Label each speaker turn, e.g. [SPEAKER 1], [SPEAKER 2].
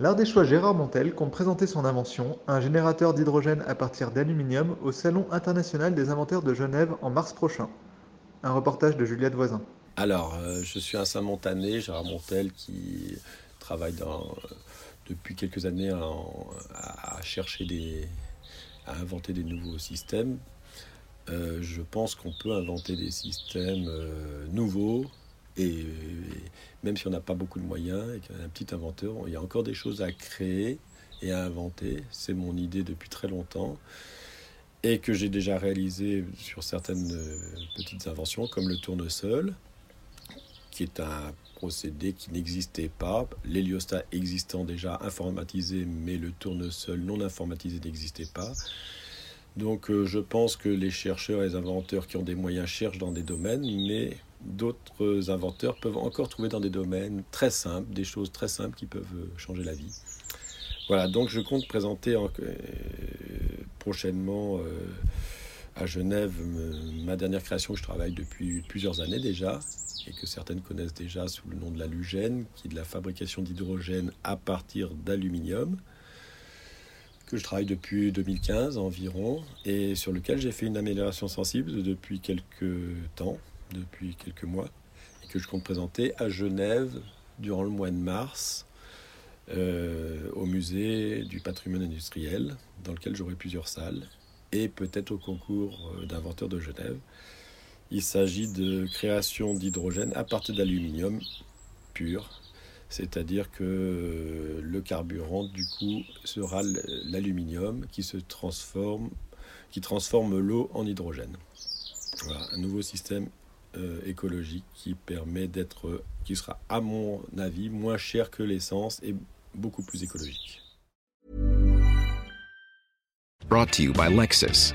[SPEAKER 1] L'Ardéchois Gérard Montel compte présenter son invention, un générateur d'hydrogène à partir d'aluminium, au Salon international des inventaires de Genève en mars prochain. Un reportage de Juliette Voisin.
[SPEAKER 2] Alors, euh, je suis un Saint-Montanais, Gérard Montel, qui travaille dans, depuis quelques années à, chercher des, à inventer des nouveaux systèmes. Euh, je pense qu'on peut inventer des systèmes euh, nouveaux et, même si on n'a pas beaucoup de moyens et qu'on est un petit inventeur, il y a encore des choses à créer et à inventer. C'est mon idée depuis très longtemps et que j'ai déjà réalisé sur certaines euh, petites inventions comme le tournesol qui est un procédé qui n'existait pas. L'héliostat existant déjà informatisé, mais le tournesol non informatisé n'existait pas. Donc euh, je pense que les chercheurs et les inventeurs qui ont des moyens cherchent dans des domaines, mais d'autres inventeurs peuvent encore trouver dans des domaines très simples, des choses très simples qui peuvent euh, changer la vie. Voilà, donc je compte présenter en- euh, prochainement euh, à Genève ma dernière création que je travaille depuis plusieurs années déjà et que certaines connaissent déjà sous le nom de l'halugène, qui est de la fabrication d'hydrogène à partir d'aluminium, que je travaille depuis 2015 environ, et sur lequel j'ai fait une amélioration sensible depuis quelques temps, depuis quelques mois, et que je compte présenter à Genève durant le mois de mars euh, au musée du patrimoine industriel, dans lequel j'aurai plusieurs salles, et peut-être au concours euh, d'inventeurs de Genève. Il s'agit de création d'hydrogène à partir d'aluminium pur, c'est-à-dire que euh, le carburant du coup sera l'aluminium qui se transforme, qui transforme l'eau en hydrogène. Voilà, un nouveau système euh, écologique qui permet d'être, qui sera à mon avis moins cher que l'essence et beaucoup plus écologique.
[SPEAKER 3] Brought to you by Lexus.